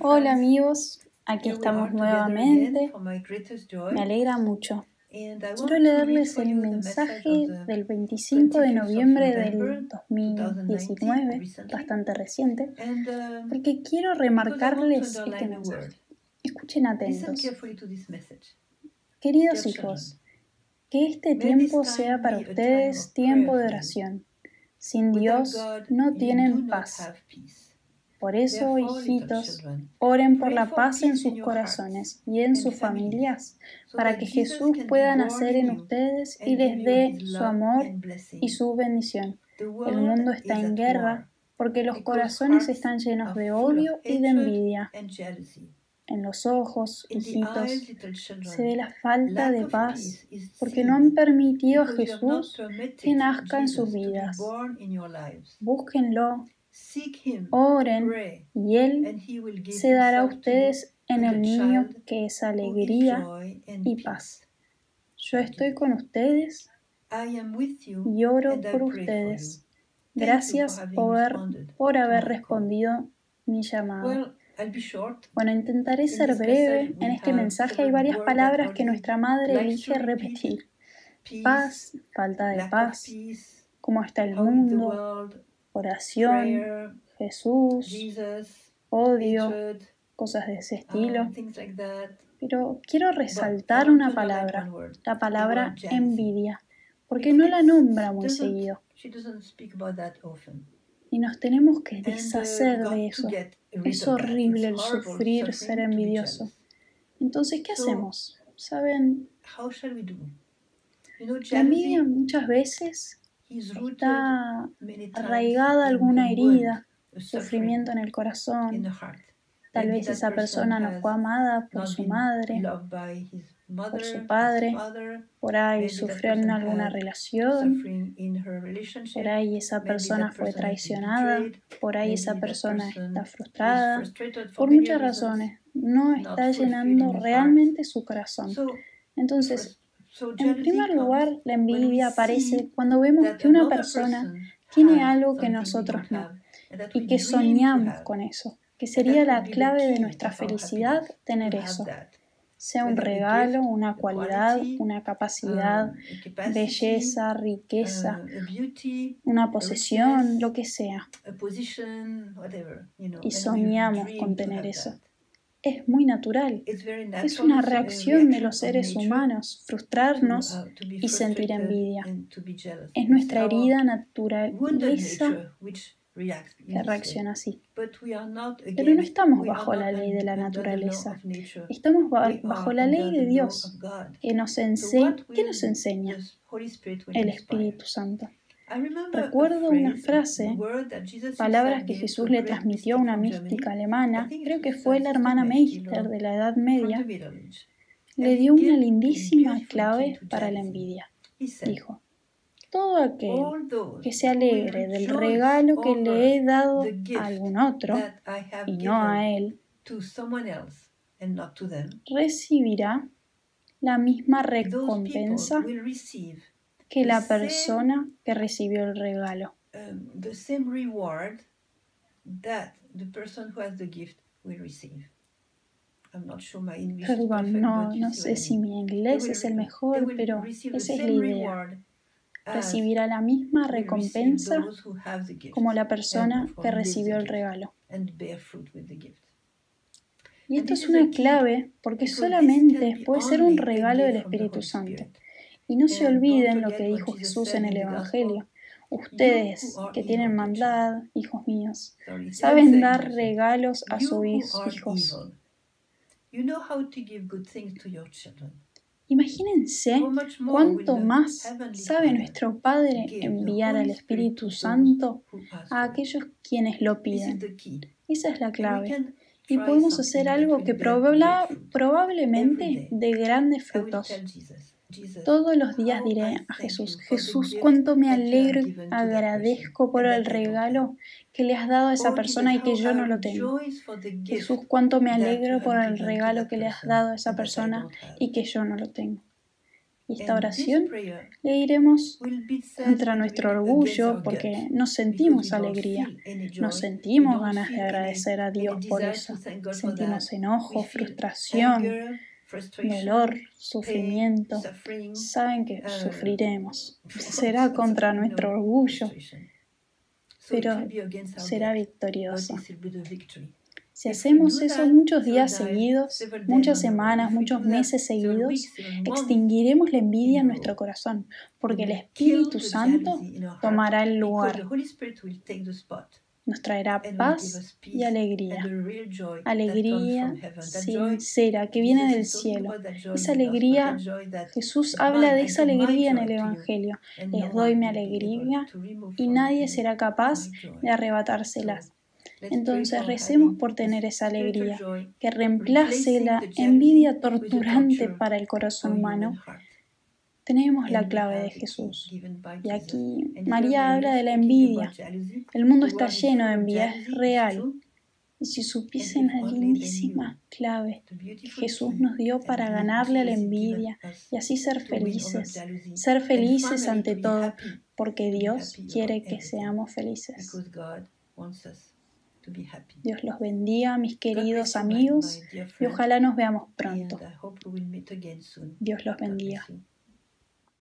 Hola amigos, aquí estamos nuevamente. Me alegra mucho. Quiero leerles el mensaje del 25 de noviembre del 2019, bastante reciente, um, porque quiero remarcarles este mensaje. Escuchen atentos. Queridos hijos, que este tiempo sea para ustedes tiempo de oración. Sin Dios no tienen paz. Por eso, hijitos, oren por la paz en sus corazones y en sus familias, para que Jesús pueda nacer en ustedes y les dé su amor y su bendición. El mundo está en guerra porque los corazones están llenos de odio y de envidia. En los ojos, hijitos, se ve la falta de paz porque no han permitido a Jesús que nazca en sus vidas. Búsquenlo Oren y Él se dará a ustedes en el niño que es alegría y paz. Yo estoy con ustedes y oro por ustedes. Gracias por, haber respondido mi llamado. Bueno, intentaré ser breve. En este mensaje hay varias palabras que nuestra madre elige repetir. Paz, falta de paz, cómo está el mundo, oración, Jesús, odio, cosas de ese estilo. Pero quiero resaltar una palabra, la palabra envidia, porque no la nombra muy seguido. Y nos tenemos que deshacer de eso. Es horrible el sufrir, ser envidioso. Entonces, ¿qué hacemos? ¿Saben? La envidia muchas veces está arraigada alguna herida, sufrimiento en el corazón. Tal vez esa persona no fue amada por su madre, por su padre, por ahí sufrió en alguna relación, por ahí esa persona fue traicionada, por ahí esa persona está frustrada, por muchas razones, no está llenando realmente su corazón. Entonces, en primer lugar, la envidia aparece cuando vemos que una persona tiene algo que nosotros no y que soñamos con eso, que sería la clave de nuestra felicidad tener eso, sea un regalo, una cualidad, una capacidad, belleza, riqueza, una posesión, lo que sea. Y soñamos con tener eso es muy natural. Es una reacción de los seres humanos, frustrarnos y sentir envidia. Es nuestra herida naturaleza que reacciona así. Pero no estamos bajo la ley de la naturaleza. Estamos bajo la ley de Dios, que nos, que nos enseña el Espíritu Santo. Recuerdo una frase, palabras que Jesús le transmitió a una mística alemana, creo que fue la hermana Meister de la Edad Media, le dio una lindísima clave para la envidia. Dijo, todo aquel que se alegre del regalo que le he dado a algún otro y no a él, recibirá la misma recompensa que la persona que recibió el regalo. Um, the same reward that the person who has the gift will receive. I'm not sure my English Perdón, no, no sé si mi inglés es el mejor, pero esa es la idea. Recibirá la misma recompensa como la persona que recibió el regalo. Y esto es una clave porque solamente puede ser un regalo del Espíritu Santo. Y no se olviden lo que dijo Jesús en el Evangelio. Ustedes que tienen maldad, hijos míos, saben dar regalos a sus hijos. Imagínense cuánto más sabe nuestro Padre enviar al Espíritu Santo a aquellos quienes lo piden. Esa es la clave. Y podemos hacer algo que probablemente de grandes frutos. Todos los días diré a Jesús, Jesús, cuánto me alegro y agradezco por el regalo que le has dado a esa persona y que yo no lo tengo. Jesús, cuánto me alegro por el regalo que le has dado a esa persona y que yo no lo tengo. Y esta oración le iremos contra nuestro orgullo porque no sentimos alegría, no sentimos ganas de agradecer a Dios por eso. Sentimos enojo, frustración, dolor, sufrimiento. Saben que sufriremos. Será contra nuestro orgullo, pero será victorioso. Si hacemos eso muchos días seguidos, muchas semanas, muchos meses seguidos, extinguiremos la envidia en nuestro corazón, porque el Espíritu Santo tomará el lugar. Nos traerá paz y alegría. Alegría sincera que viene del cielo. Esa alegría, Jesús habla de esa alegría en el Evangelio. Les doy mi alegría y nadie será capaz de arrebatárselas. Entonces recemos por tener esa alegría que reemplace la envidia torturante para el corazón humano. Tenemos la clave de Jesús. Y aquí María habla de la envidia. El mundo está lleno de envidia, es real. Y si supiesen la lindísima clave que Jesús nos dio para ganarle a la envidia y así ser felices, ser felices ante todo, porque Dios quiere que seamos felices. Dios los bendiga, mis queridos amigos, y ojalá nos veamos pronto. Dios los bendiga.